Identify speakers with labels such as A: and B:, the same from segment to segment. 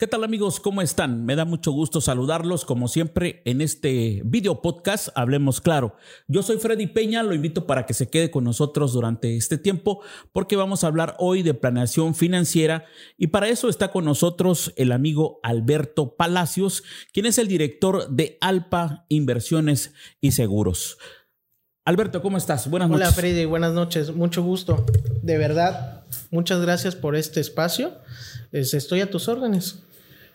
A: ¿Qué tal amigos? ¿Cómo están? Me da mucho gusto saludarlos como siempre en este video podcast Hablemos Claro. Yo soy Freddy Peña, lo invito para que se quede con nosotros durante este tiempo porque vamos a hablar hoy de planeación financiera y para eso está con nosotros el amigo Alberto Palacios, quien es el director de Alpa Inversiones y Seguros. Alberto, ¿cómo estás?
B: Buenas noches. Hola Freddy, buenas noches, mucho gusto. De verdad, muchas gracias por este espacio. Estoy a tus órdenes.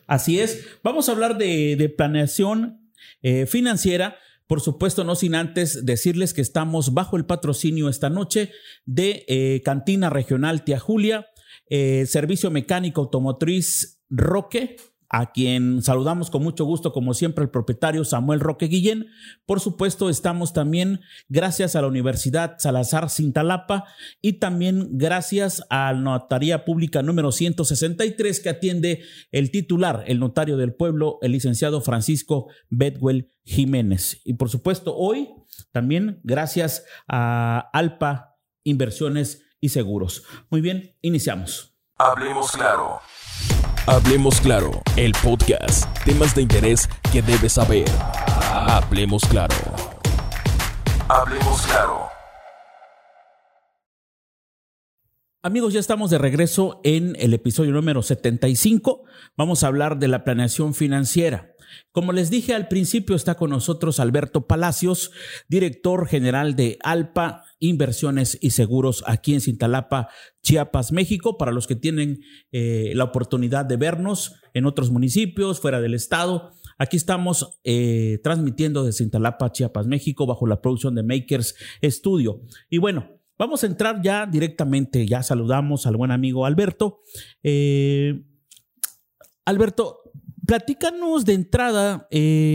A: Así es. Vamos a hablar de, planeación eh, financiera. Por supuesto, no sin antes decirles que estamos bajo el patrocinio esta noche de eh, Cantina Regional Tía Julia, eh, Servicio Mecánico Automotriz Roque, a quien saludamos con mucho gusto, como siempre, el propietario Samuel Roque Guillén. Por supuesto, estamos también gracias a la Universidad Salazar Cintalapa y también gracias a la Notaría Pública número 163 que atiende el titular, el notario del pueblo, el licenciado Francisco Bedwell Jiménez. Y por supuesto, hoy también gracias a Alpa Inversiones y Seguros. Muy bien, iniciamos.
C: Hablemos claro. Hablemos claro, el podcast. Temas de interés que debes saber. Hablemos claro. Hablemos claro.
A: Amigos, ya estamos de regreso en el episodio número 75. Vamos a hablar de la planeación financiera. Como les dije al principio, está con nosotros Alberto Palacios, director general de Alpa Inversiones y Seguros aquí en Cintalapa, Chiapas, México. Para los que tienen eh, la oportunidad de vernos en otros municipios, fuera del estado, aquí estamos eh, transmitiendo de Cintalapa, Chiapas, México, bajo la producción de Makers Studio. Y bueno, vamos a entrar ya directamente, ya saludamos al buen amigo Alberto. Eh, Alberto, platícanos de entrada,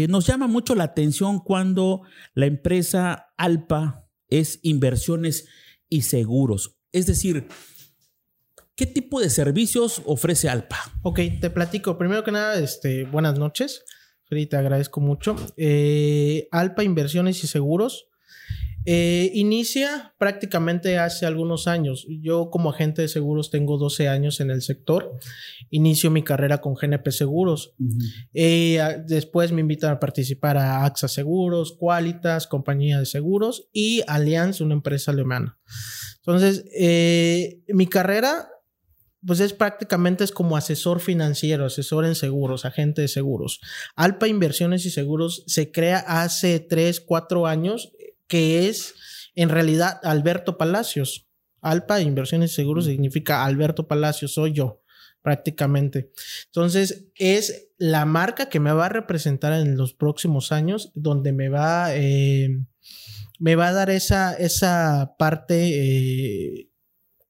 A: nos llama mucho la atención cuando la empresa Alpa es inversiones y seguros. Es decir, ¿qué tipo de servicios ofrece Alpa?
B: Ok, te platico. Primero que nada, este, buenas noches. Te agradezco mucho. Eh, Alpa Inversiones y Seguros eh, inicia prácticamente hace algunos años. Yo como agente de seguros tengo 12 años en el sector. Inicio mi carrera con GNP Seguros. Eh, después me invitan a participar a AXA Seguros, Qualitas, compañía de seguros y Allianz, una empresa alemana. Entonces, eh, mi carrera pues es prácticamente es como asesor financiero, asesor en seguros, agente de seguros. Alpa Inversiones y Seguros se crea hace 3, 4 años que es en realidad Alberto Palacios. Alpa Inversiones y Seguros significa Alberto Palacios, soy yo prácticamente. Entonces, es la marca que me va a representar en los próximos años, donde me va, eh, me va a dar esa, esa parte eh,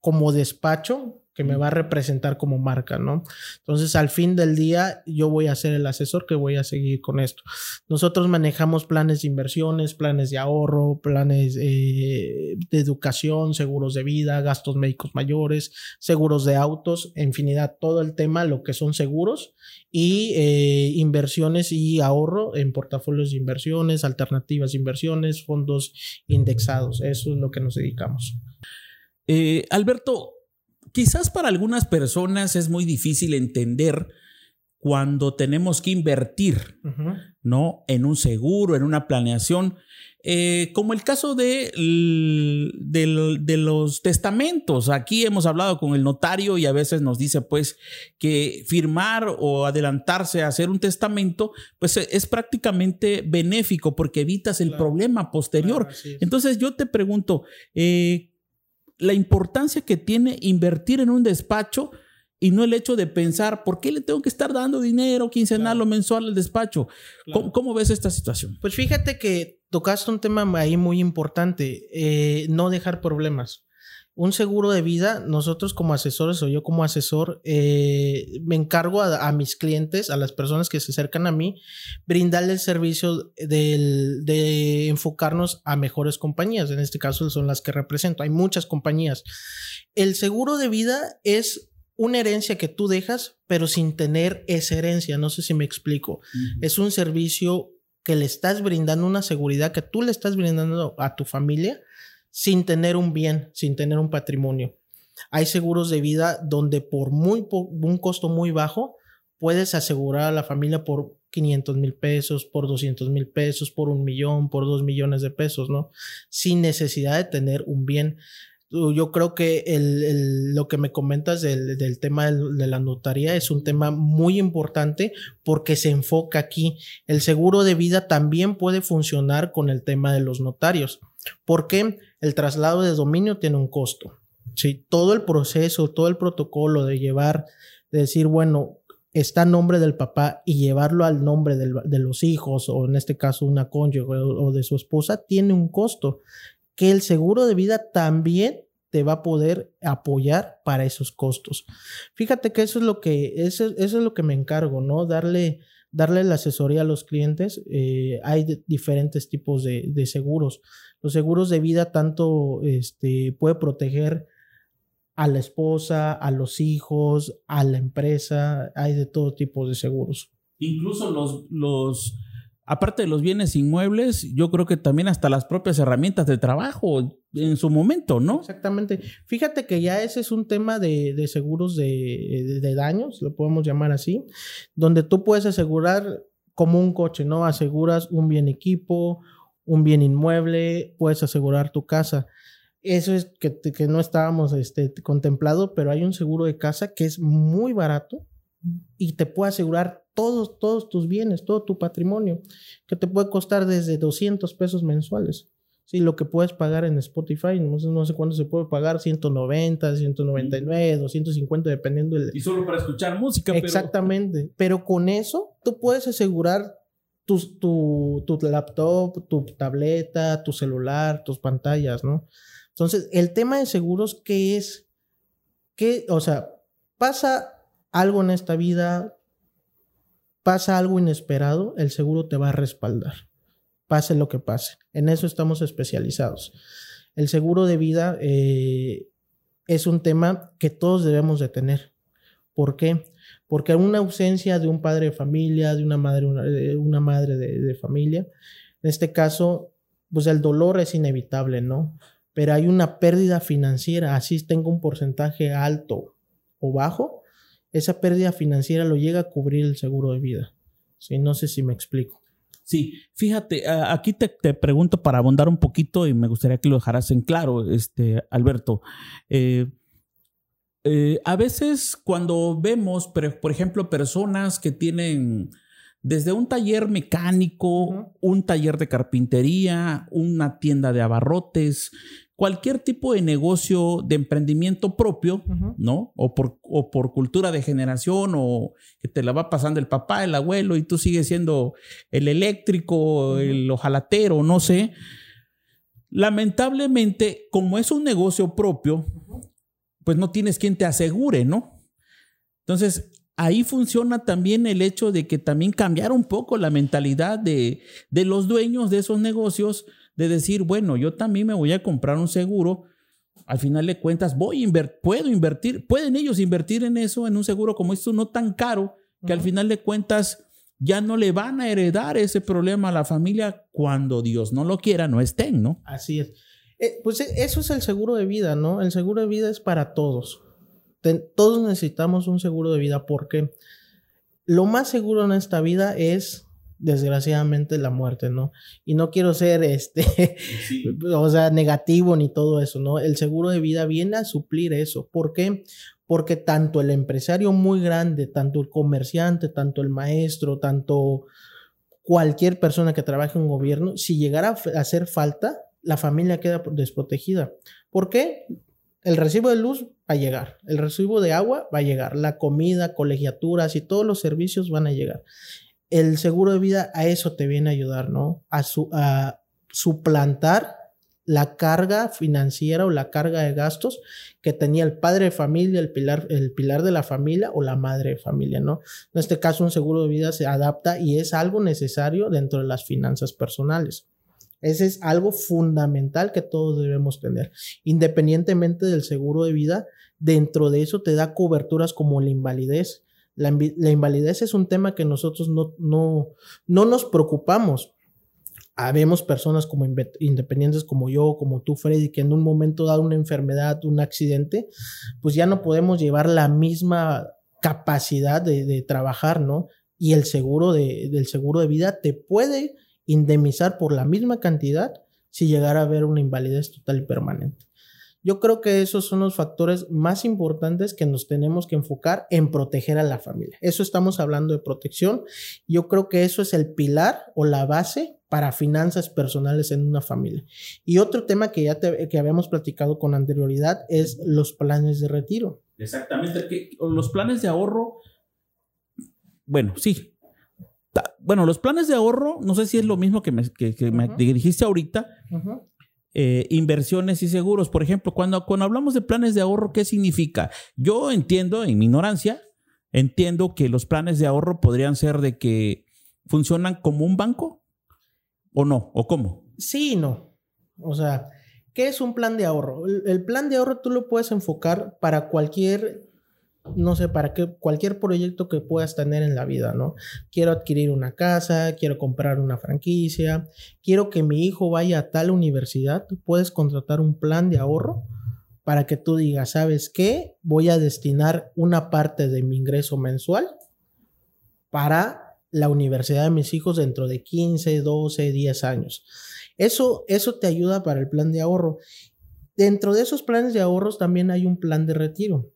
B: como despacho, que me va a representar como marca, ¿no? Entonces, al fin del día, yo voy a ser el asesor que voy a seguir con esto. Nosotros manejamos planes de inversiones, planes de ahorro, planes eh, de educación, seguros de vida, gastos médicos mayores, seguros de autos, infinidad, todo el tema, lo que son seguros y eh, inversiones y ahorro en portafolios de inversiones, alternativas de inversiones, fondos indexados. Eso es lo que nos dedicamos.
A: Eh, Alberto, quizás para algunas personas es muy difícil entender cuando tenemos que invertir, ¿no? En un seguro, en una planeación, eh, como el caso de, de, los testamentos. Aquí hemos hablado con el notario y a veces nos dice, pues, que firmar o adelantarse a hacer un testamento, pues es prácticamente benéfico porque evitas el problema posterior. Entonces yo te pregunto, eh, la importancia que tiene invertir en un despacho y no el hecho de pensar, ¿por qué le tengo que estar dando dinero quincenal o mensual al despacho? ¿Cómo, ves esta situación?
B: Pues fíjate que tocaste un tema ahí muy importante, eh, no dejar problemas un seguro de vida, nosotros como asesores o yo como asesor, eh, me encargo a, mis clientes, a las personas que se acercan a mí, brindarle el servicio de enfocarnos a mejores compañías. En este caso son las que represento. Hay muchas compañías. El seguro de vida es una herencia que tú dejas, pero sin tener esa herencia. No sé si me explico. Es un servicio que le estás brindando una seguridad que tú le estás brindando a tu familia sin tener un bien, sin tener un patrimonio. Hay seguros de vida donde por muy un costo muy bajo puedes asegurar a la familia por 500 mil pesos, por 200 mil pesos, por un millón, por dos millones de pesos, ¿no? Sin necesidad de tener un bien. Yo creo que lo que me comentas del tema de la notaría es un tema muy importante porque se enfoca aquí. El seguro de vida también puede funcionar con el tema de los notarios, porque el traslado de dominio tiene un costo. Sí, todo el proceso, todo el protocolo de llevar, de decir, bueno, está en nombre del papá y llevarlo al nombre de los hijos o en este caso una cónyuge o, de su esposa tiene un costo que el seguro de vida también te va a poder apoyar para esos costos. Fíjate que eso es lo que, eso, es lo que me encargo, ¿no? Darle, darle la asesoría a los clientes. Eh, hay diferentes tipos de, seguros. Los seguros de vida tanto este, puede proteger a la esposa, a los hijos, a la empresa, hay de todo tipo de seguros.
A: Incluso los, los, aparte de los bienes inmuebles, yo creo que también hasta las propias herramientas de trabajo en su momento, ¿no?
B: Exactamente. Fíjate que ya ese es un tema de, de seguros de, de, daños, lo podemos llamar así, donde tú puedes asegurar como un coche, ¿no? Aseguras un bien equipo, un bien inmueble, puedes asegurar tu casa. Eso es que, que no estábamos este, contemplado, pero hay un seguro de casa que es muy barato y te puede asegurar todos, todos tus bienes, todo tu patrimonio, que te puede costar desde 200 pesos mensuales. Sí, lo que puedes pagar en Spotify, no sé, no sé cuánto se puede pagar, 190, 199, 250, dependiendo del...
A: Y solo para escuchar música.
B: Exactamente, pero, con eso tú puedes asegurar tu, tu, tu laptop, tu tableta, tu celular, tus pantallas, ¿no? Entonces, el tema de seguros, ¿qué es? ¿Qué, o sea, pasa algo en esta vida, pasa algo inesperado, el seguro te va a respaldar, pase lo que pase. En eso estamos especializados. El seguro de vida eh, es un tema que todos debemos de tener. ¿Por qué? Porque una ausencia de un padre de familia, de una madre, una, madre de, de familia, en este caso, pues el dolor es inevitable, ¿no? pero hay una pérdida financiera, así tengo un porcentaje alto o bajo, esa pérdida financiera lo llega a cubrir el seguro de vida. Sí, no sé si me explico.
A: Sí, fíjate, aquí te, pregunto para abundar un poquito y me gustaría que lo dejaras en claro, este, Alberto. Eh, eh, a veces cuando vemos, por ejemplo, personas que tienen desde un taller mecánico, un taller de carpintería, una tienda de abarrotes, cualquier tipo de negocio de emprendimiento propio, ¿no? O por, o por cultura de generación o que te la va pasando el papá, el abuelo y tú sigues siendo el eléctrico, el ojalatero, no sé. Lamentablemente, como es un negocio propio, pues no tienes quien te asegure, ¿no? Entonces, ahí funciona también el hecho de que también cambiar un poco la mentalidad de, los dueños de esos negocios, de decir, bueno, yo también me voy a comprar un seguro. Al final de cuentas, voy a puedo invertir, pueden ellos invertir en eso, en un seguro como esto, no tan caro, que al final de cuentas ya no le van a heredar ese problema a la familia cuando Dios no lo quiera, no estén, ¿no?
B: Así es. Eh, pues e, eso es el seguro de vida, ¿no? El seguro de vida es para todos todos necesitamos un seguro de vida porque lo más seguro en esta vida es desgraciadamente la muerte, ¿no? Y no quiero ser este, o sea, negativo ni todo eso, ¿no? El seguro de vida viene a suplir eso. ¿Por qué? Porque tanto el empresario muy grande, tanto el comerciante, tanto el maestro, tanto cualquier persona que trabaje en un gobierno, si llegara a hacer falta, la familia queda desprotegida. ¿Por qué? El recibo de luz va a llegar, el recibo de agua va a llegar, la comida, colegiaturas y todos los servicios van a llegar. El seguro de vida a eso te viene a ayudar, ¿no? A, a suplantar la carga financiera o la carga de gastos que tenía el padre de familia, el pilar, el pilar de la familia o la madre de familia, ¿no? En este caso, un seguro de vida se adapta y es algo necesario dentro de las finanzas personales. Ese es algo fundamental que todos debemos tener. Independientemente del seguro de vida, dentro de eso te da coberturas como la invalidez. La, invalidez es un tema que nosotros no, no, no nos preocupamos. Habemos personas como independientes como yo, como tú, Freddy, que en un momento dado una enfermedad, un accidente, pues ya no podemos llevar la misma capacidad de, trabajar, ¿no? Y el seguro de, del seguro de vida te puede indemnizar por la misma cantidad si llegara a haber una invalidez total y permanente. Yo creo que esos son los factores más importantes que nos tenemos que enfocar en proteger a la familia. Eso estamos hablando de protección. Yo creo que eso es el pilar o la base para finanzas personales en una familia. Y otro tema que ya que habíamos platicado con anterioridad es los planes de retiro.
A: Exactamente, que los planes de ahorro, bueno, sí. Bueno, los planes de ahorro, no sé si es lo mismo que me, que, dirigiste ahorita, eh, inversiones y seguros. Por ejemplo, cuando, cuando hablamos de planes de ahorro, ¿qué significa? Yo entiendo, en mi ignorancia, entiendo que los planes de ahorro podrían ser de que funcionan como un banco o no, o cómo.
B: Sí y no. O sea, ¿qué es un plan de ahorro? el plan de ahorro tú lo puedes enfocar para cualquier no sé, para qué, cualquier proyecto que puedas tener en la vida, ¿no? Quiero adquirir una casa, quiero comprar una franquicia, quiero que mi hijo vaya a tal universidad, puedes contratar un plan de ahorro para que tú digas, ¿sabes qué? Voy a destinar una parte de mi ingreso mensual para la universidad de mis hijos dentro de 15, 12, 10 años. Eso, eso te ayuda para el plan de ahorro. Dentro de esos planes de ahorros también hay un plan de retiro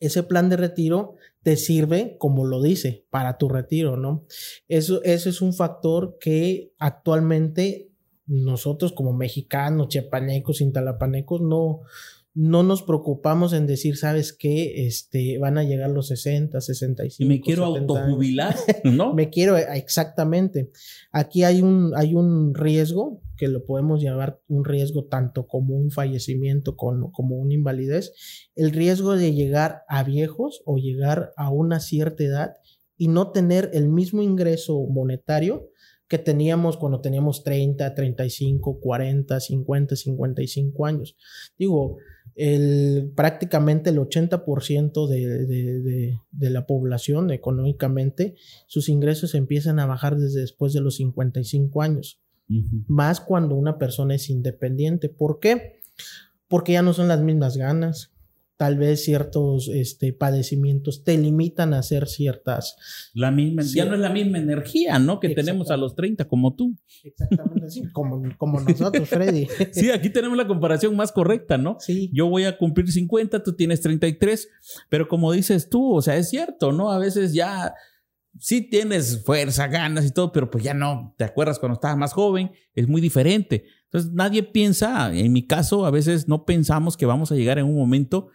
B: ese plan de retiro te sirve, como lo dice, para tu retiro, ¿no? Eso, eso es un factor que actualmente nosotros como mexicanos, chiapanecos, intalapanecos, no, no nos preocupamos en decir, ¿sabes qué? Este, van a llegar los 60, 65.
A: Y me quiero autojubilar, ¿no?
B: me quiero, exactamente. Aquí hay un, hay un riesgo que lo podemos llamar un riesgo tanto como un fallecimiento como, como una invalidez. El riesgo de llegar a viejos o llegar a una cierta edad y no tener el mismo ingreso monetario que teníamos cuando teníamos 30, 35, 40, 50, 55 años. Digo, el, prácticamente el 80% de, de, la población económicamente, sus ingresos empiezan a bajar desde después de los 55 años. Más cuando una persona es independiente. ¿Por qué? Porque ya no son las mismas ganas, tal vez ciertos este, padecimientos te limitan a hacer ciertas...
A: La misma, ya no es la misma energía, ¿no? Que tenemos a los 30, como tú.
B: Exactamente, sí, como, como nosotros, Freddy.
A: sí, aquí tenemos la comparación más correcta, ¿no?
B: Sí.
A: Yo voy a cumplir 50, tú tienes 33, pero como dices tú, o sea, es cierto, ¿no? A veces ya sí tienes fuerza, ganas y todo, pero pues ya no, te acuerdas cuando estabas más joven, es muy diferente. Entonces nadie piensa, en mi caso a veces no pensamos que vamos a llegar en un momento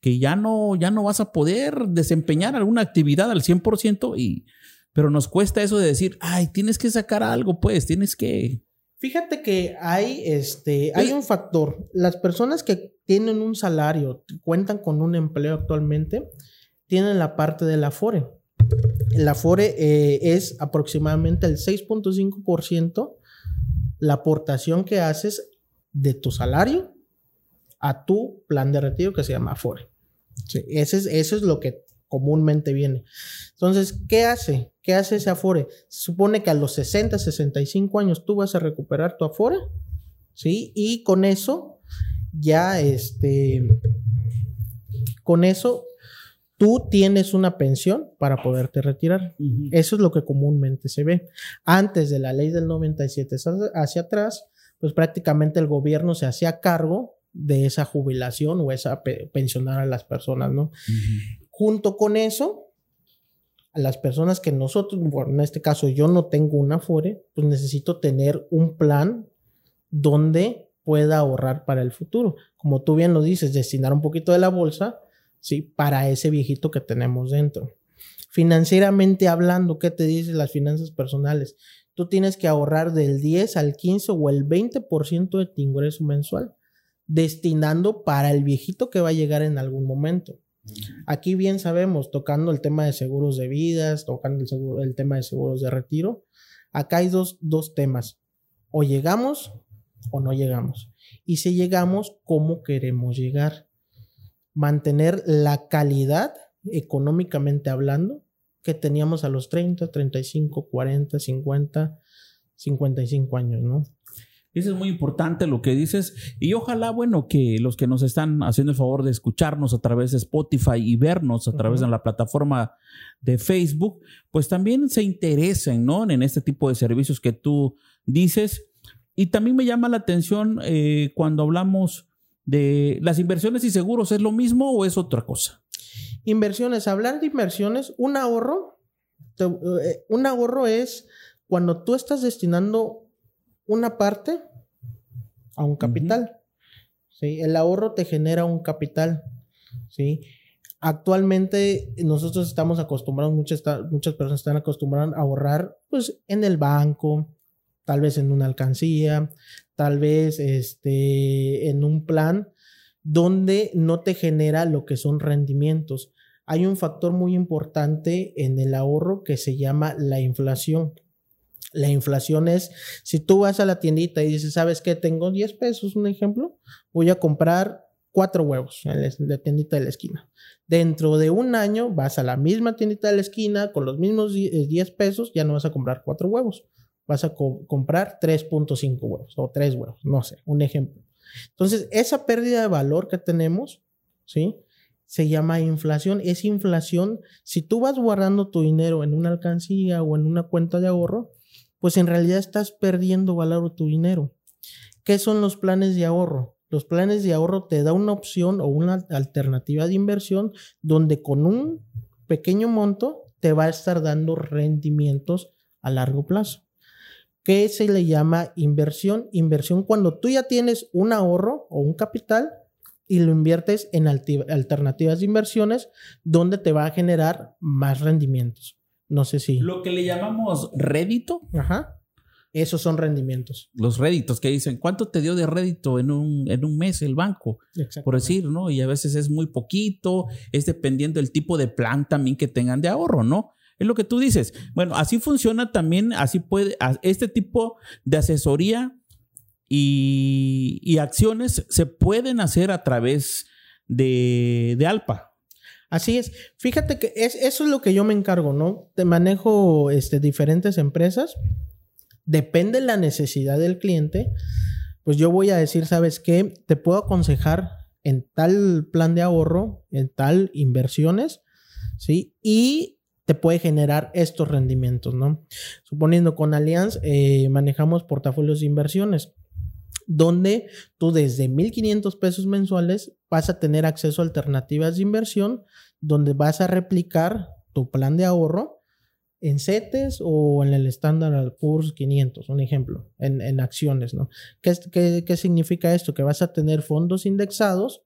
A: que ya no, ya no vas a poder desempeñar alguna actividad al 100% y, pero nos cuesta eso de decir, ay, tienes que sacar algo, pues, tienes que...
B: Fíjate que hay, este, hay un factor. Las personas que tienen un salario, cuentan con un empleo actualmente, tienen la parte del Afore. El Afore eh, es aproximadamente el 6.5% la aportación que haces de tu salario a tu plan de retiro que se llama Afore. Sí, ese es, eso es lo que comúnmente viene. Entonces, ¿qué hace? ¿Qué hace ese Afore? Se supone que a los 60, 65 años tú vas a recuperar tu Afore, ¿sí? Y con eso, ya este, con eso, tú tienes una pensión para poderte retirar. Eso es lo que comúnmente se ve. Antes de la ley del 97 hacia atrás, pues prácticamente el gobierno se hacía cargo de esa jubilación o esa pensionar a las personas, ¿no? Junto con eso, a las personas que nosotros, bueno, en este caso yo no tengo una FORE, pues necesito tener un plan donde pueda ahorrar para el futuro. Como tú bien lo dices, destinar un poquito de la bolsa, ¿sí? Para ese viejito que tenemos dentro. Financieramente hablando, ¿qué te dicen las finanzas personales? Tú tienes que ahorrar del 10 al 15 o el 20% de tu ingreso mensual destinando para el viejito que va a llegar en algún momento. Aquí bien sabemos, tocando el tema de seguros de vidas, tocando el, seguro, el tema de seguros de retiro, acá hay dos, dos temas. O llegamos o no llegamos. Y si llegamos, ¿cómo queremos llegar? Mantener la calidad económicamente hablando que teníamos a los 30, 35, 40, 50, 55 años, ¿no?
A: Eso es muy importante lo que dices. Y ojalá, bueno, que los que nos están haciendo el favor de escucharnos a través de Spotify y vernos a través de la plataforma de Facebook, pues también se interesen, ¿no? En este tipo de servicios que tú dices. Y también me llama la atención eh, cuando hablamos de las inversiones y seguros, ¿es lo mismo o es otra cosa?
B: Inversiones, hablar de inversiones, un ahorro, eh, un ahorro es cuando tú estás destinando una parte a un capital. ¿sí? El ahorro te genera un capital. ¿sí? Actualmente nosotros estamos acostumbrados, muchas, muchas personas están acostumbradas a ahorrar pues, en el banco, tal vez en una alcancía, tal vez este, en un plan donde no te genera lo que son rendimientos. Hay un factor muy importante en el ahorro que se llama la inflación. La inflación es, si tú vas a la tiendita y dices, ¿sabes qué? Tengo 10 pesos, un ejemplo, voy a comprar cuatro huevos en la tiendita de la esquina. Dentro de un año vas a la misma tiendita de la esquina con los mismos 10 eh, pesos, ya no vas a comprar cuatro huevos, vas a comprar 3.5 huevos o 3 huevos, no sé, un ejemplo. Entonces, esa pérdida de valor que tenemos, ¿sí? Se llama inflación. Es inflación. Si tú vas guardando tu dinero en una alcancía o en una cuenta de ahorro, pues en realidad estás perdiendo valor tu dinero. ¿Qué son los planes de ahorro? Los planes de ahorro te da una opción o una alternativa de inversión donde con un pequeño monto te va a estar dando rendimientos a largo plazo. ¿Qué se le llama inversión? Inversión cuando tú ya tienes un ahorro o un capital y lo inviertes en alternativas de inversiones donde te va a generar más rendimientos. No sé si.
A: Lo que le llamamos rédito.
B: Ajá. Esos son rendimientos.
A: Los réditos que dicen, ¿cuánto te dio de rédito en un, en un mes el banco? Por decir, ¿no? Y a veces es muy poquito, es dependiendo del tipo de plan también que tengan de ahorro, ¿no? Es lo que tú dices. Bueno, así funciona también, así puede, este tipo de asesoría y, acciones se pueden hacer a través de, de Alpa.
B: Así es. Fíjate que es, eso es lo que yo me encargo, ¿no? Te manejo este, diferentes empresas. Depende la necesidad del cliente. Pues yo voy a decir, ¿sabes qué? Te puedo aconsejar en tal plan de ahorro, en tal inversiones, ¿sí? Y te puede generar estos rendimientos, ¿no? Suponiendo con Allianz eh, manejamos portafolios de inversiones donde tú desde 1.500 pesos mensuales vas a tener acceso a alternativas de inversión, donde vas a replicar tu plan de ahorro en CETES o en el Standard Poor's 500, un ejemplo, en, acciones, ¿no? ¿Qué, ¿Qué significa esto? Que vas a tener fondos indexados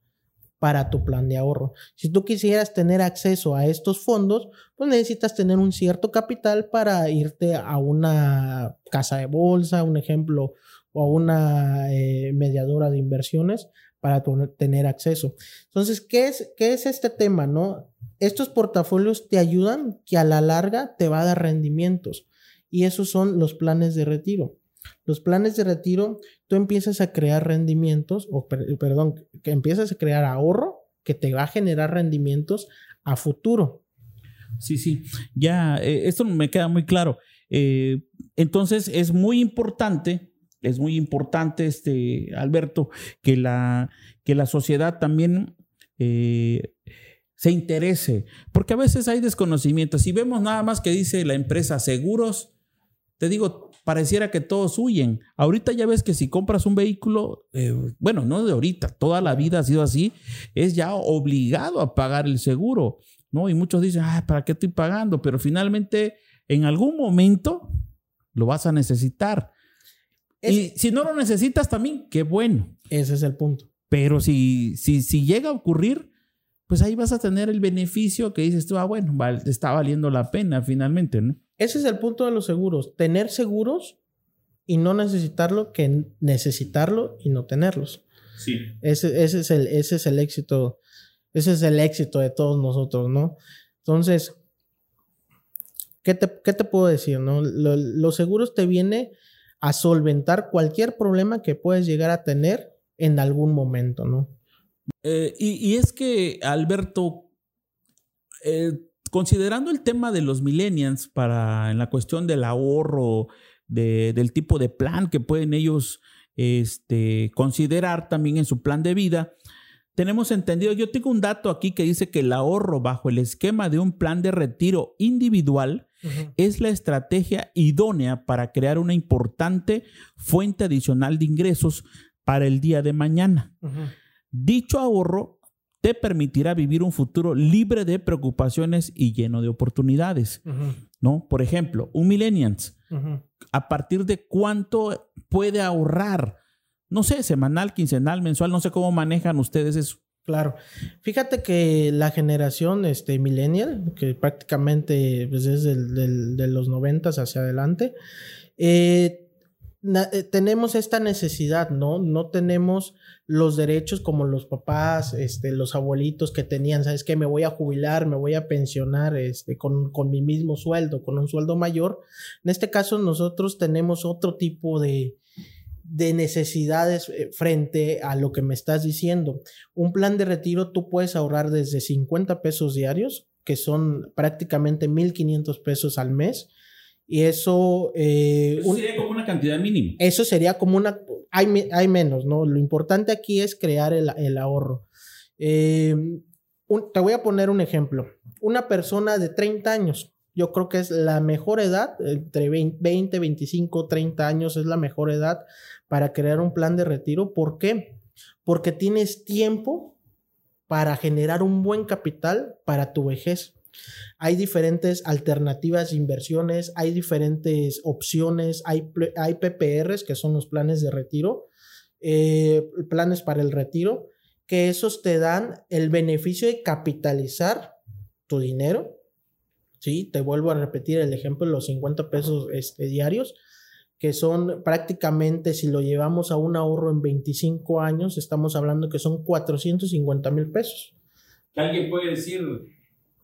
B: para tu plan de ahorro. Si tú quisieras tener acceso a estos fondos, pues necesitas tener un cierto capital para irte a una casa de bolsa, un ejemplo, o a una eh, mediadora de inversiones para tener acceso. Entonces, ¿qué es, ¿qué es este tema? No? Estos portafolios te ayudan que a la larga te va a dar rendimientos y esos son los planes de retiro. Los planes de retiro, tú empiezas a crear rendimientos, o perdón, que empiezas a crear ahorro que te va a generar rendimientos a futuro.
A: Sí, sí, ya, eh, esto me queda muy claro. Eh, entonces, es muy importante es muy importante, este, Alberto, que la, que la sociedad también eh, se interese, porque a veces hay desconocimiento. Si vemos nada más que dice la empresa seguros, te digo, pareciera que todos huyen. Ahorita ya ves que si compras un vehículo, eh, bueno, no de ahorita, toda la vida ha sido así, es ya obligado a pagar el seguro, ¿no? Y muchos dicen, ah, ¿para qué estoy pagando? Pero finalmente, en algún momento lo vas a necesitar y si no lo necesitas también, qué bueno.
B: Ese es el punto.
A: Pero si, si, si llega a ocurrir, pues ahí vas a tener el beneficio que dices tú, ah, bueno, está valiendo la pena finalmente, ¿no?
B: Ese es el punto de los seguros. Tener seguros y no necesitarlo que necesitarlo y no tenerlos.
A: Sí.
B: Ese, ese, es, el, ese es el éxito. Ese es el éxito de todos nosotros, ¿no? Entonces, ¿qué te, qué te puedo decir, no? los seguros te viene a solventar cualquier problema que puedes llegar a tener en algún momento, ¿no?
A: Eh, y, es que, Alberto, eh, considerando el tema de los millennials para en la cuestión del ahorro, del tipo de plan que pueden ellos este, considerar también en su plan de vida. Tenemos entendido, yo tengo un dato aquí que dice que el ahorro bajo el esquema de un plan de retiro individual es la estrategia idónea para crear una importante fuente adicional de ingresos para el día de mañana. Dicho ahorro te permitirá vivir un futuro libre de preocupaciones y lleno de oportunidades. ¿no? Por ejemplo, un millennials, a partir de cuánto puede ahorrar, no sé, semanal, quincenal, mensual, no sé cómo manejan ustedes eso.
B: Claro. Fíjate que la generación este, millennial, que prácticamente pues, es de los noventas hacia adelante, eh, tenemos esta necesidad, ¿no? No tenemos los derechos como los papás, este, los abuelitos que tenían, ¿sabes qué? Me voy a jubilar, me voy a pensionar este, con, con mi mismo sueldo, con un sueldo mayor. En este caso nosotros tenemos otro tipo de, de necesidades eh, frente a lo que me estás diciendo. Un plan de retiro tú puedes ahorrar desde 50 pesos diarios, que son prácticamente 1.500 pesos al mes, y eso...
A: Eh, cantidad mínima.
B: Eso sería como una... Hay, hay menos, ¿no? Lo importante aquí es crear el, ahorro. Eh, te voy a poner un ejemplo. Una persona de 30 años, yo creo que es la mejor edad, entre 20, 25, 30 años es la mejor edad para crear un plan de retiro. ¿Por qué? Porque tienes tiempo para generar un buen capital para tu vejez. Hay diferentes alternativas de inversiones, hay diferentes opciones, hay, hay PPRs, que son los planes de retiro, eh, planes para el retiro, que esos te dan el beneficio de capitalizar tu dinero. Sí, te vuelvo a repetir el ejemplo de los 50 pesos este, diarios, que son prácticamente, si lo llevamos a un ahorro en 25 años, estamos hablando que son 450 mil pesos.
A: Alguien puede decir,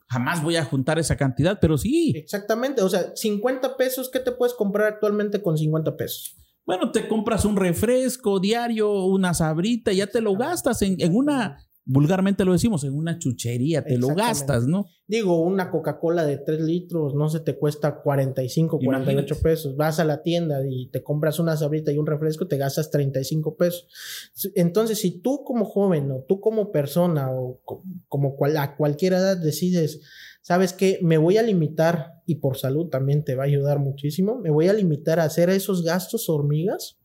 A: jamás voy a juntar esa cantidad, pero sí.
B: Exactamente, o sea, 50 pesos, ¿qué te puedes comprar actualmente con 50 pesos?
A: Bueno, te compras un refresco diario, una sabrita, ya te lo gastas en, en una vulgarmente lo decimos, en una chuchería, te lo gastas, ¿no?
B: Digo, una Coca-Cola de 3 litros no se te cuesta 45, 48 pesos. Vas a la tienda y te compras una sabrita y un refresco, te gastas 35 pesos. Entonces, si tú como joven o tú como persona o como a cualquier edad decides, ¿sabes qué? Me voy a limitar, y por salud también te va a ayudar muchísimo, me voy a limitar a hacer esos gastos hormigas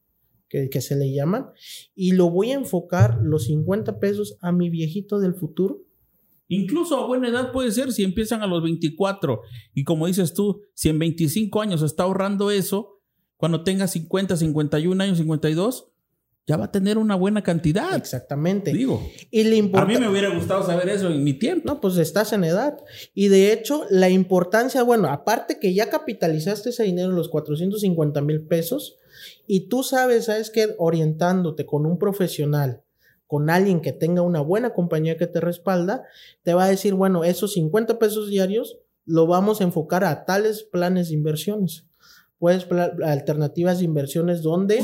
B: que, se le llaman, y lo voy a enfocar los 50 pesos a mi viejito del futuro.
A: Incluso a buena edad puede ser si empiezan a los 24 y como dices tú, si en 25 años está ahorrando eso, cuando tenga 50, 51 años, 52, ya va a tener una buena cantidad.
B: Exactamente.
A: Digo, y le a mí me hubiera gustado saber eso en mi tiempo.
B: No, pues estás en edad. Y de hecho, la importancia, bueno, aparte que ya capitalizaste ese dinero, los 450 mil pesos, y tú sabes, ¿sabes qué? Orientándote con un profesional, con alguien que tenga una buena compañía que te respalda, te va a decir, bueno, esos 50 pesos diarios lo vamos a enfocar a tales planes de inversiones. Puedes alternativas de inversiones donde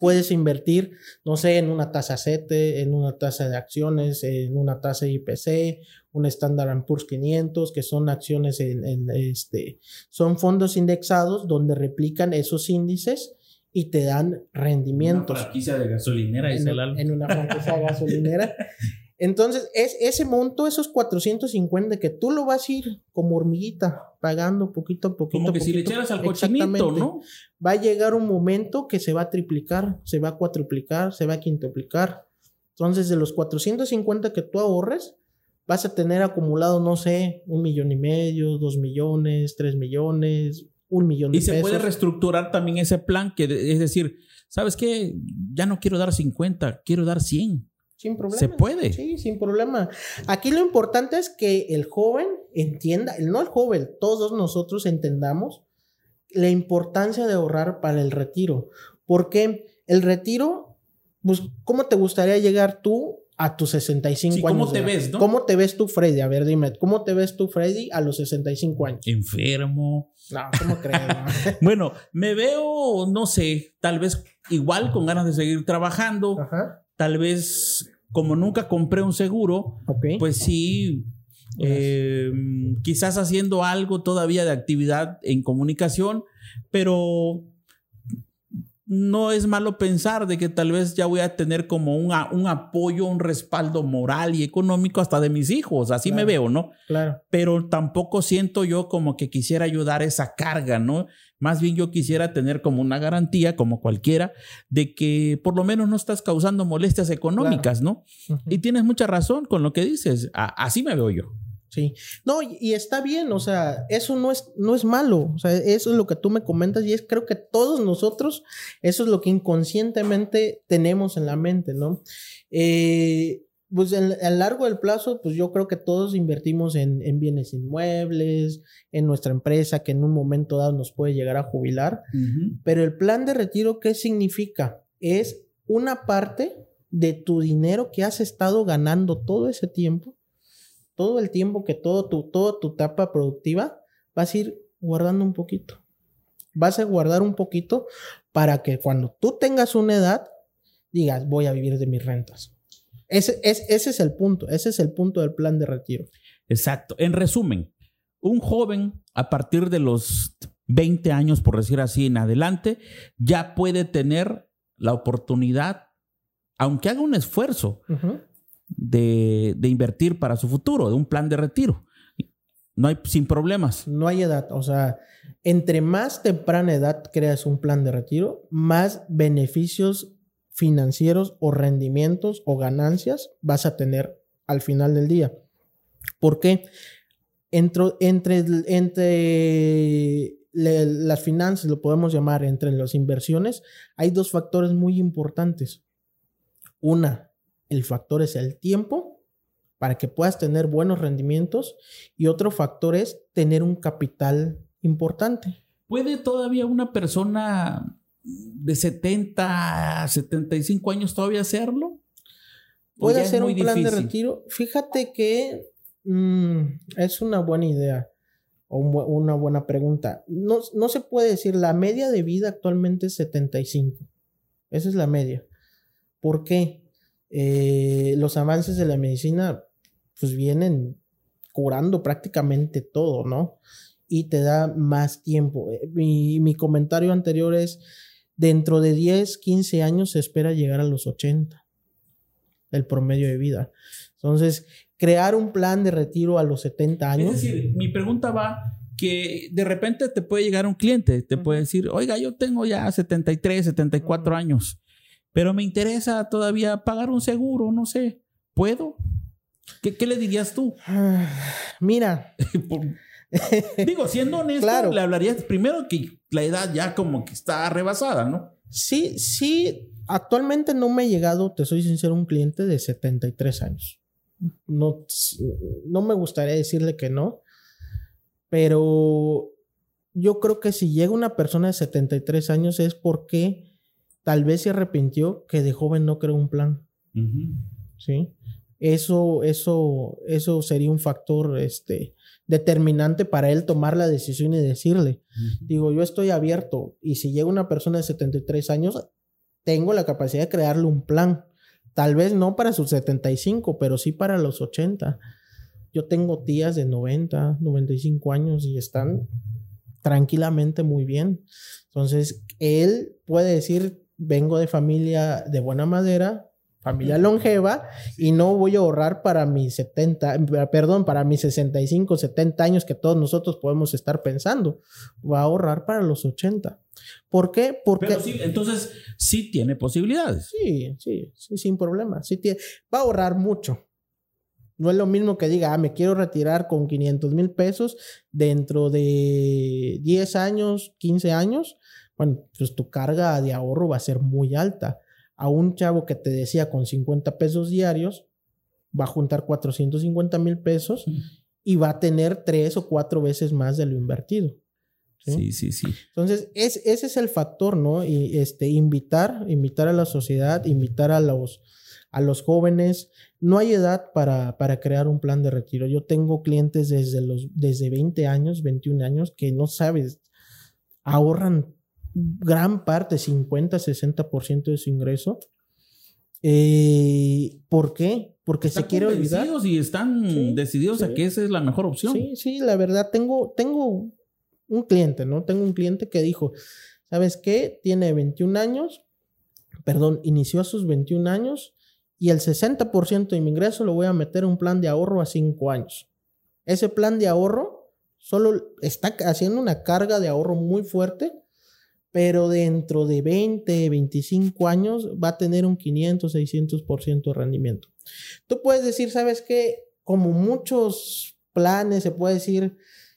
B: puedes invertir, no sé, en una tasa CETE, en una tasa de acciones, en una tasa IPC, un Standard Poor's 500, que son acciones en, este, son fondos indexados donde replican esos índices y te dan rendimientos.
A: Una franquicia de gasolinera,
B: en, en una franquicia de gasolinera. Entonces, es ese monto, esos 450 que tú lo vas a ir como hormiguita pagando poquito a poquito.
A: Como que si le echaras al cochinito, ¿no?
B: Va a llegar un momento que se va a triplicar, se va a cuatriplicar, se va a quintuplicar. Entonces, de los 450 que tú ahorres, vas a tener acumulado, no sé, un millón y medio, dos millones, tres millones, un millón de
A: pesos. Y se puede reestructurar también ese plan, que es decir, ¿sabes qué? Ya no quiero dar 50, quiero dar 100.
B: Sin problema.
A: Se puede.
B: Sí, sin problema. Aquí lo importante es que el joven entienda, no el joven, todos nosotros entendamos la importancia de ahorrar para el retiro. Porque el retiro, pues, ¿cómo te gustaría llegar tú a tus 65 sí,
A: años? ¿Cómo te ves, no?
B: ¿Cómo te ves tú, Freddy? A ver, dime, ¿cómo te ves tú, Freddy, a los 65 años?
A: Enfermo.
B: No, ¿cómo crees?
A: bueno, me veo, no sé, tal vez igual con ganas de seguir trabajando. Ajá tal vez como nunca compré un seguro, pues sí, eh, quizás haciendo algo todavía de actividad en comunicación, pero no es malo pensar de que tal vez ya voy a tener como un, un apoyo, un respaldo moral y económico hasta de mis hijos, así me veo, ¿no?
B: Claro.
A: Pero tampoco siento yo como que quisiera ayudar esa carga, ¿no? Más bien yo quisiera tener como una garantía, como cualquiera, de que por lo menos no estás causando molestias económicas, ¿no? Y tienes mucha razón con lo que dices, así me veo yo.
B: Sí. No, y, está bien, o sea, eso no es, no es malo. O sea, eso es lo que tú me comentas y es creo que todos nosotros, eso es lo que inconscientemente tenemos en la mente, ¿no? Eh, pues en, a largo del plazo, pues yo creo que todos invertimos en, bienes inmuebles, en nuestra empresa que en un momento dado nos puede llegar a jubilar. Pero el plan de retiro, ¿qué significa? Es una parte de tu dinero que has estado ganando todo ese tiempo todo el tiempo que todo tu, toda tu etapa productiva, vas a ir guardando un poquito. Vas a guardar un poquito para que cuando tú tengas una edad, digas, voy a vivir de mis rentas. Ese, ese es el punto, ese es el punto del plan de retiro.
A: Exacto. En resumen, un joven a partir de los 20 años, por decir así, en adelante, ya puede tener la oportunidad, aunque haga un esfuerzo, de, invertir para su futuro, de un plan de retiro. No hay sin problemas.
B: No hay edad. O sea, entre más temprana edad creas un plan de retiro, más beneficios financieros o rendimientos o ganancias vas a tener al final del día. ¿Por qué? Entre, entre, entre las finanzas, lo podemos llamar, entre las inversiones, hay dos factores muy importantes. Una, el factor es el tiempo para que puedas tener buenos rendimientos y otro factor es tener un capital importante.
A: ¿Puede todavía una persona de 70, 75 años todavía hacerlo?
B: ¿Puede hacer un plan de retiro? Fíjate que mm, es una buena idea o una buena pregunta. No, no se puede decir, la media de vida actualmente es 75. Esa es la media. ¿Por qué? Eh, los avances de la medicina pues vienen curando prácticamente todo, ¿no? Y te da más tiempo. Eh, mi, mi comentario anterior es, dentro de 10, 15 años se espera llegar a los 80, el promedio de vida. Entonces, crear un plan de retiro a los 70 años.
A: Es decir, mi pregunta va que de repente te puede llegar un cliente, te puede decir, oiga, yo tengo ya 73, 74 años pero me interesa todavía pagar un seguro, no sé, ¿puedo? ¿Qué, le dirías tú?
B: Mira.
A: Digo, siendo honesto, le hablarías primero que la edad ya como que está rebasada, ¿no?
B: Sí, sí. Actualmente no me ha llegado, te soy sincero, un cliente de 73 años. No, no me gustaría decirle que no, pero yo creo que si llega una persona de 73 años es porque tal vez se arrepintió que de joven no creó un plan. ¿Sí? Eso, eso, eso sería un factor este, determinante para él tomar la decisión y decirle, digo, yo estoy abierto y si llega una persona de 73 años, tengo la capacidad de crearle un plan. Tal vez no para sus 75, pero sí para los 80. Yo tengo tías de 90, 95 años y están tranquilamente muy bien. Entonces, él puede decir, vengo de familia de buena madera, familia longeva, y no voy a ahorrar para mis 70, perdón, para mis 65, 70 años que todos nosotros podemos estar pensando. Va a ahorrar para los 80. ¿Por qué? Porque...
A: Pero sí, entonces sí tiene posibilidades.
B: Sí, sí, sí, sin problema. Sí tiene, va a ahorrar mucho. No es lo mismo que diga, ah, me quiero retirar con 500 mil pesos dentro de 10 años, 15 años, bueno, pues tu carga de ahorro va a ser muy alta. A un chavo que te decía con 50 pesos diarios, va a juntar 450 mil pesos y va a tener tres o cuatro veces más de lo invertido.
A: Sí, sí, sí.
B: Entonces, ese es el factor, ¿no? Y este, invitar, invitar a la sociedad, invitar a los, a los jóvenes. No hay edad para, para crear un plan de retiro. Yo tengo clientes desde, los, desde 20 años, 21 años, que no sabes, ahorran gran parte, 50, 60% de su ingreso. Eh, ¿Por qué? Porque se quiere olvidar.
A: y están decididos a que esa es la mejor opción.
B: Sí, sí, la verdad, tengo, tengo un cliente, ¿no? Tengo un cliente que dijo, ¿sabes qué? Tiene 21 años, perdón, inició a sus 21 años y el 60% de mi ingreso lo voy a meter en un plan de ahorro a 5 años. Ese plan de ahorro solo está haciendo una carga de ahorro muy fuerte, pero dentro de 20, 25 años va a tener un 500, 600% de rendimiento. Tú puedes decir, ¿sabes qué? Como muchos planes, se puede decir,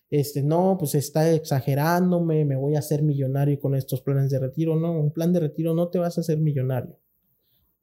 B: este, no, pues está exagerándome, me voy a hacer millonario con estos planes de retiro. No, un plan de retiro no te vas a hacer millonario.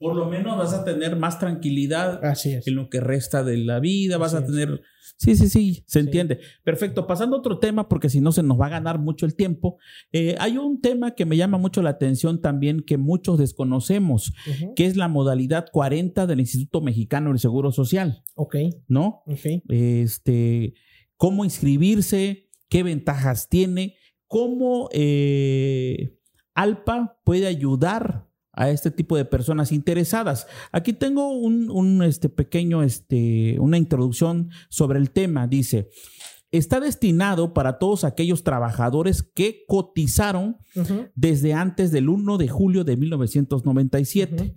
A: Por lo menos vas a tener más tranquilidad
B: Así es.
A: en lo que resta de la vida, vas
B: Así
A: a
B: es.
A: tener... Sí, sí, sí, se entiende. Perfecto. Pasando a otro tema, porque si no se nos va a ganar mucho el tiempo. Eh, hay un tema que me llama mucho la atención también que muchos desconocemos, que es la modalidad 40 del Instituto Mexicano del Seguro Social,
B: Ok,
A: ¿no?
B: ok.
A: este, cómo inscribirse, qué ventajas tiene, cómo eh, ALPA puede ayudar a este tipo de personas interesadas. Aquí tengo un, un, este, pequeño, este, una introducción sobre el tema. Dice, está destinado para todos aquellos trabajadores que cotizaron desde antes del 1 de julio de 1997
B: ujú.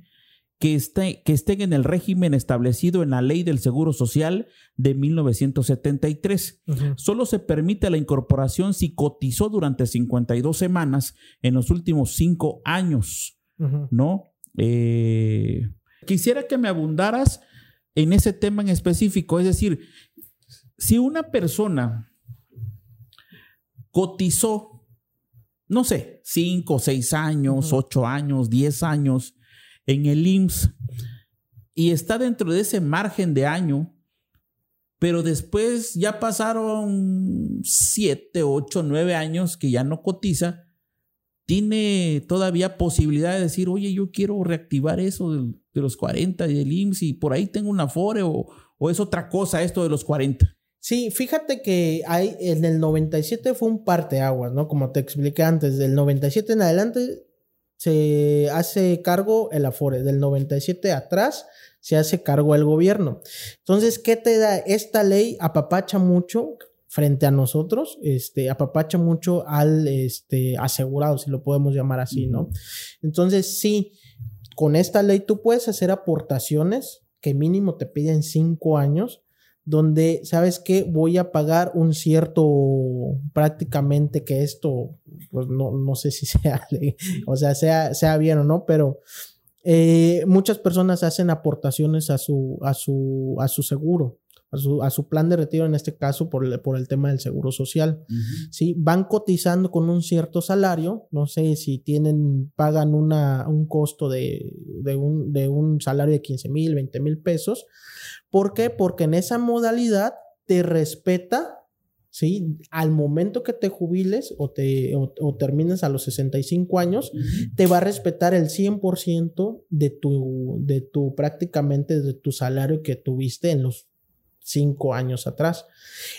A: que, esté- que estén en el régimen establecido en la Ley del Seguro Social de 1973.
B: Ujú.
A: Solo se permite la incorporación si cotizó durante 52 semanas en los últimos cinco años, ¿no? Eh, quisiera que me abundaras en ese tema en específico, es decir, si una persona cotizó, no sé, cinco, seis años,
B: Ujú.
A: ocho años, diez años en el IMSS y está dentro de ese margen de año, pero después ya pasaron siete, ocho, nueve años que ya no cotiza, tiene todavía posibilidad de decir, oye, yo quiero reactivar eso de, los 40 y del IMSS y por ahí tengo una FORE o, o es otra cosa esto de los 40.
B: Sí, fíjate que hay, en el 97 fue un parteaguas, ¿no? Como te expliqué antes, del 97 en adelante se hace cargo el Afore, del 97 atrás se hace cargo el gobierno. Entonces, ¿qué te da? Esta ley apapacha mucho frente a nosotros, este, apapacha mucho al este, asegurado, si lo podemos llamar así, ¿no? Entonces, sí, con esta ley tú puedes hacer aportaciones que mínimo te piden cinco años donde, ¿sabes qué? Voy a pagar un cierto, prácticamente que esto, pues no, no sé si sea, o sea, sea, sea bien o no, pero eh, muchas personas hacen aportaciones a su, a su, a su seguro, a su, a su plan de retiro, en este caso por el, por el tema del seguro social. ¿sí? Van cotizando con un cierto salario, no sé si tienen, pagan una, un costo de, de, un, de un salario de 15 mil, 20 mil pesos. ¿Por qué? Porque en esa modalidad te respeta, ¿sí? Al momento que te jubiles o, te, o, o termines a los 65 años, te va a respetar el 100% de tu, de tu, prácticamente de tu salario que tuviste en los cinco años atrás.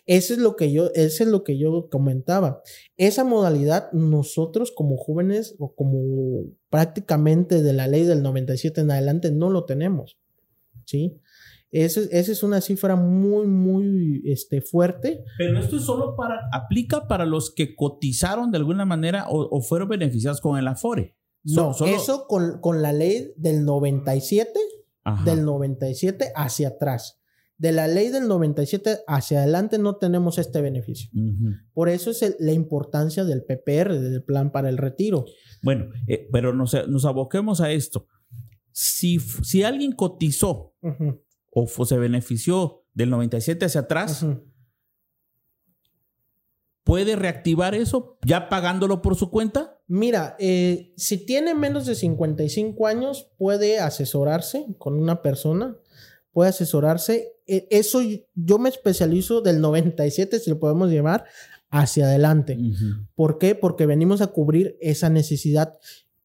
B: Eso es lo que yo, eso es lo que yo comentaba. Esa modalidad, nosotros como jóvenes o como prácticamente de la ley del 97 en adelante, no lo tenemos. ¿Sí? Esa es una cifra muy, muy este, fuerte.
A: Pero esto es solo para, aplica para los que cotizaron de alguna manera o, o fueron beneficiados con el Afore. So-
B: No,
A: solo-
B: eso con, con la ley del 97,
A: Ajá.
B: del 97 hacia atrás. De la ley del 97 hacia adelante no tenemos este beneficio. Por eso es el- la importancia del PPR, del plan para el retiro.
A: Bueno, eh, pero nos, nos aboquemos a esto. Si, si alguien cotizó o se benefició del 97 hacia atrás. ¿puede reactivar eso ya pagándolo por su cuenta?
B: Mira, eh, si tiene menos de 55 años, puede asesorarse con una persona, puede asesorarse. Eh, eso yo me especializo del 97, si lo podemos llamar, hacia adelante. ¿Por qué? Porque venimos a cubrir esa necesidad.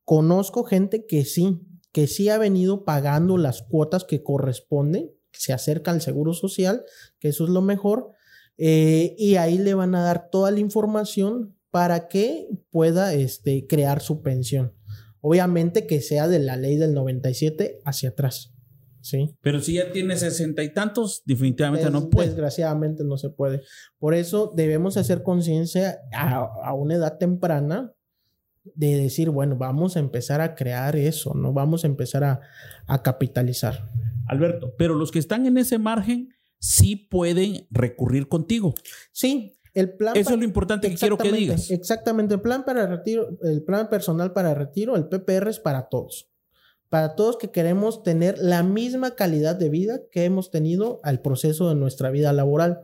B: Conozco gente que sí, que sí ha venido pagando las cuotas que corresponden, se acerca al seguro social, que eso es lo mejor, eh, y ahí le van a dar toda la información para que pueda este, crear su pensión. Obviamente que sea de la ley del 97 hacia atrás. ¿Sí?
A: Pero si ya tiene sesenta y tantos, definitivamente
B: Des-
A: no puede.
B: Desgraciadamente no se puede. Por eso debemos hacer conciencia a, a una edad temprana, de decir, bueno, vamos a empezar a crear eso, ¿no? Vamos a empezar a, a capitalizar.
A: Alberto, pero los que están en ese margen sí pueden recurrir contigo.
B: Sí, el plan
A: Eso es lo importante que quiero que digas.
B: Exactamente, el plan para retiro, el plan personal para retiro, el PPR es para todos. Para todos que queremos tener la misma calidad de vida que hemos tenido al proceso de nuestra vida laboral.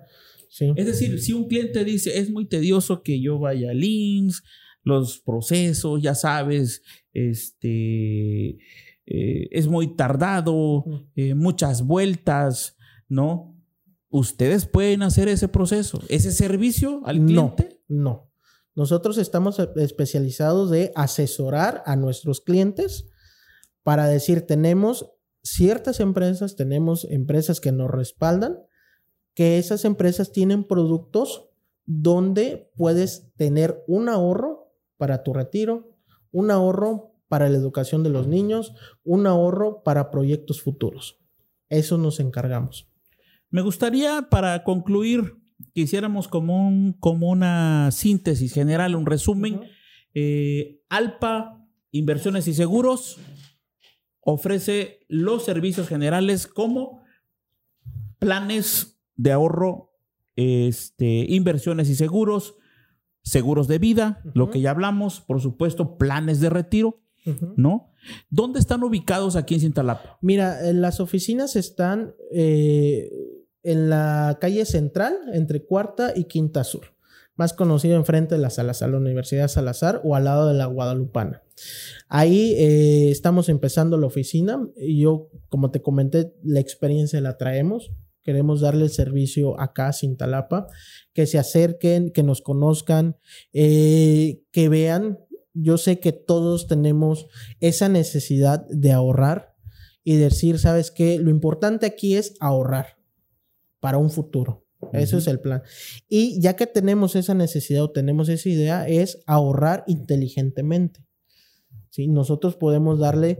B: Sí.
A: Es decir, si un cliente dice, es muy tedioso que yo vaya al IMSS, los procesos, ya sabes, este, eh, es muy tardado, eh, muchas vueltas, ¿no? Ustedes pueden hacer ese proceso, ese servicio al
B: No,
A: cliente.
B: no. Nosotros estamos especializados de asesorar a nuestros clientes para decir, tenemos ciertas empresas, tenemos empresas que nos respaldan, que esas empresas tienen productos donde puedes tener un ahorro para tu retiro, un ahorro para la educación de los niños, un ahorro para proyectos futuros. Eso nos encargamos.
A: Me gustaría, para concluir, que hiciéramos como, un, como una síntesis general, un resumen. Eh, Alpa Inversiones y Seguros ofrece los servicios generales como planes de ahorro, este, inversiones y seguros, seguros de vida, lo que ya hablamos, por supuesto, planes de retiro. ¿no? ¿Dónde están ubicados aquí en Cintalapa?
B: Mira, las oficinas están eh, en la calle central, entre Cuarta y Quinta Sur, más conocido enfrente de la Salazar, la Universidad Salazar o al lado de la Guadalupana. Ahí eh, estamos empezando la oficina. y Yo, como te comenté, la experiencia la traemos. Queremos darle el servicio acá a Cintalapa, que se acerquen, que nos conozcan, eh, que vean. Yo sé que todos tenemos esa necesidad de ahorrar y decir, ¿sabes qué? Lo importante aquí es ahorrar para un futuro. Eso es el plan. Y ya que tenemos esa necesidad o tenemos esa idea, es ahorrar inteligentemente. ¿Sí? Nosotros podemos darle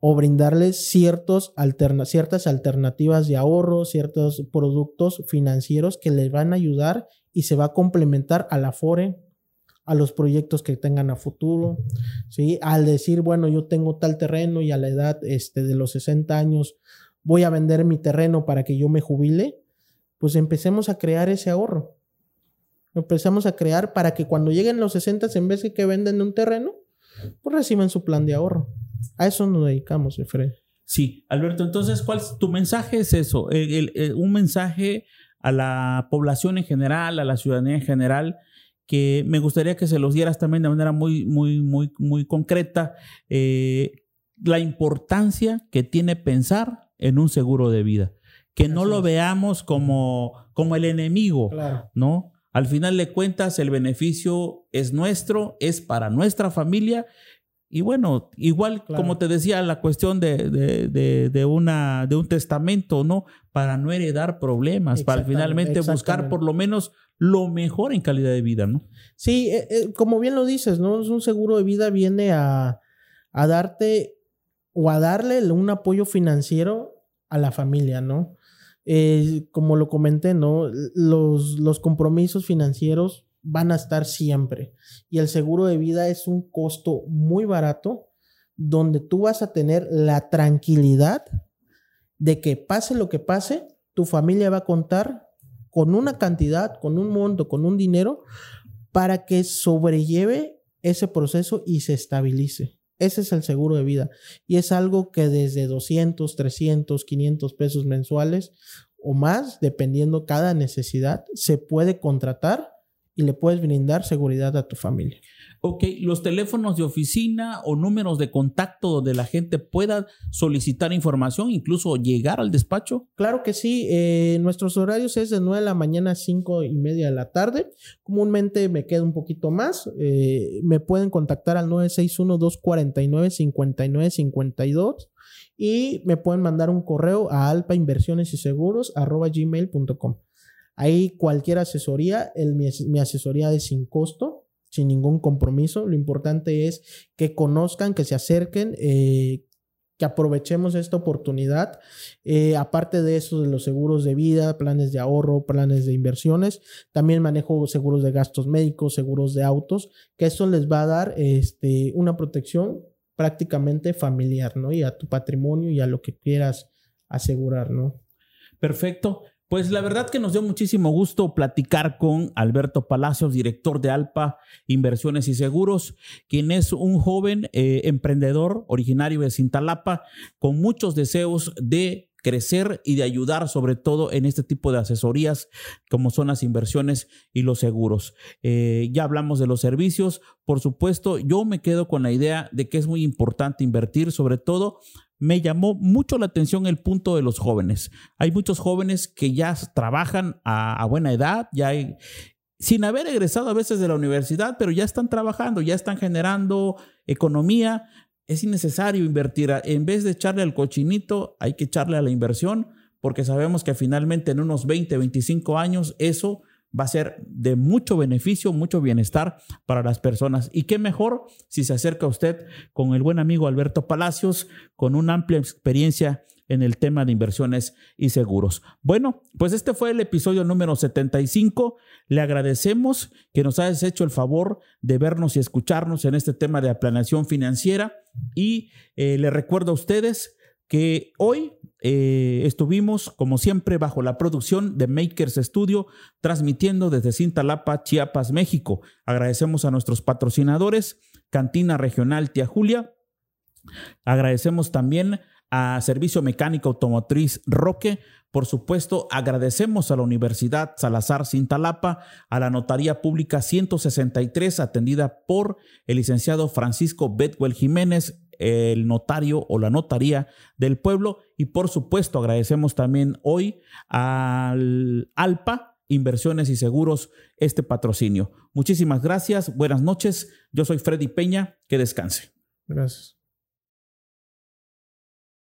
B: o brindarles ciertos alterna- ciertas alternativas de ahorro, ciertos productos financieros que les van a ayudar y se va a complementar a la FORE, a los proyectos que tengan a futuro, ¿sí? Al decir, bueno, yo tengo tal terreno y a la edad este, de los 60 años voy a vender mi terreno para que yo me jubile, pues empecemos a crear ese ahorro. Empezamos a crear para que cuando lleguen los 60, en vez de que venden un terreno, pues reciban su plan de ahorro. A eso nos dedicamos, Efraín.
A: Sí, Alberto, entonces, ¿cuál es tu mensaje? Es eso, el- el- un mensaje a la población en general, a la ciudadanía en general, que me gustaría que se los dieras también de manera muy, muy, muy, muy concreta, eh, la importancia que tiene pensar en un seguro de vida, que no lo veamos como, como el enemigo,
B: Claro.
A: ¿no? Al final de cuentas, el beneficio es nuestro, es para nuestra familia. Y bueno, igual
B: Claro.
A: como te decía, la cuestión de, de- de- de una, de un testamento, ¿no? Para no heredar problemas, para finalmente buscar por lo menos lo mejor en calidad de vida, ¿no?
B: Sí, eh, eh, como bien lo dices, ¿no? Es un seguro de vida viene a, a darte o a darle un apoyo financiero a la familia, ¿no? Eh, como lo comenté, ¿no? Los, los compromisos financieros van a estar siempre. Y el seguro de vida es un costo muy barato donde tú vas a tener la tranquilidad de que pase lo que pase, tu familia va a contar con una cantidad, con un monto, con un dinero para que sobrelleve ese proceso y se estabilice. Ese es el seguro de vida. Y es algo que desde 200, 300, 500 pesos mensuales o más, dependiendo cada necesidad, se puede contratar y le puedes brindar seguridad a tu familia.
A: Ok, los teléfonos de oficina o números de contacto donde la gente pueda solicitar información, incluso llegar al despacho.
B: Claro que sí, eh, nuestros horarios es de 9 de la mañana a 5 y media de la tarde. Comúnmente me queda un poquito más. eh, me pueden contactar al 961-249-5952 y me pueden mandar un correo a alpainversiones y seguros gmail.com. Ahí cualquier asesoría, mi asesoría es sin costo, sin ningún compromiso. Lo importante es que conozcan, que se acerquen, eh, que aprovechemos esta oportunidad. Eh, aparte de eso, de los seguros de vida, planes de ahorro, planes de inversiones, también manejo seguros de gastos médicos, seguros de autos, que eso les va a dar este, una protección prácticamente familiar, ¿no? Y a tu patrimonio y a lo que quieras asegurar, ¿no?
A: Perfecto. Pues la verdad que nos dio muchísimo gusto platicar con Alberto Palacios, director de Alpa Inversiones y Seguros, quien es un joven eh, emprendedor originario de Cintalapa con muchos deseos de crecer y de ayudar sobre todo en este tipo de asesorías como son las inversiones y los seguros. Eh, ya hablamos de los servicios, por supuesto, yo me quedo con la idea de que es muy importante invertir, sobre todo me llamó mucho la atención el punto de los jóvenes. Hay muchos jóvenes que ya trabajan a, buena edad, ya sin haber egresado a veces de la universidad, pero ya están trabajando, ya están generando economía. Es innecesario invertir. En vez de echarle al cochinito, hay que echarle a la inversión, porque sabemos que finalmente en unos 20, 25 años eso va a ser de mucho beneficio, mucho bienestar para las personas. Y qué mejor si se acerca usted con el buen amigo Alberto Palacios, con una amplia experiencia en el tema de inversiones y seguros. Bueno, pues este fue el episodio número 75. Le agradecemos que nos hayas hecho el favor de vernos y escucharnos en este tema de planeación financiera y eh, le recuerdo a ustedes que hoy eh, estuvimos, como siempre, bajo la producción de Makers Studio, transmitiendo desde Cintalapa, Chiapas, México. Agradecemos a nuestros patrocinadores, Cantina Regional Tía Julia. Agradecemos también a Servicio Mecánico Automotriz Roque. Por supuesto, agradecemos a la Universidad Salazar Cintalapa, a la Notaría Pública 163, atendida por el licenciado Francisco Betwell Jiménez, el notario o la notaría del pueblo. Y por supuesto, agradecemos también hoy al ALPA, Inversiones y Seguros, este patrocinio. Muchísimas gracias, buenas noches. Yo soy Freddy Peña, que descanse.
B: Gracias.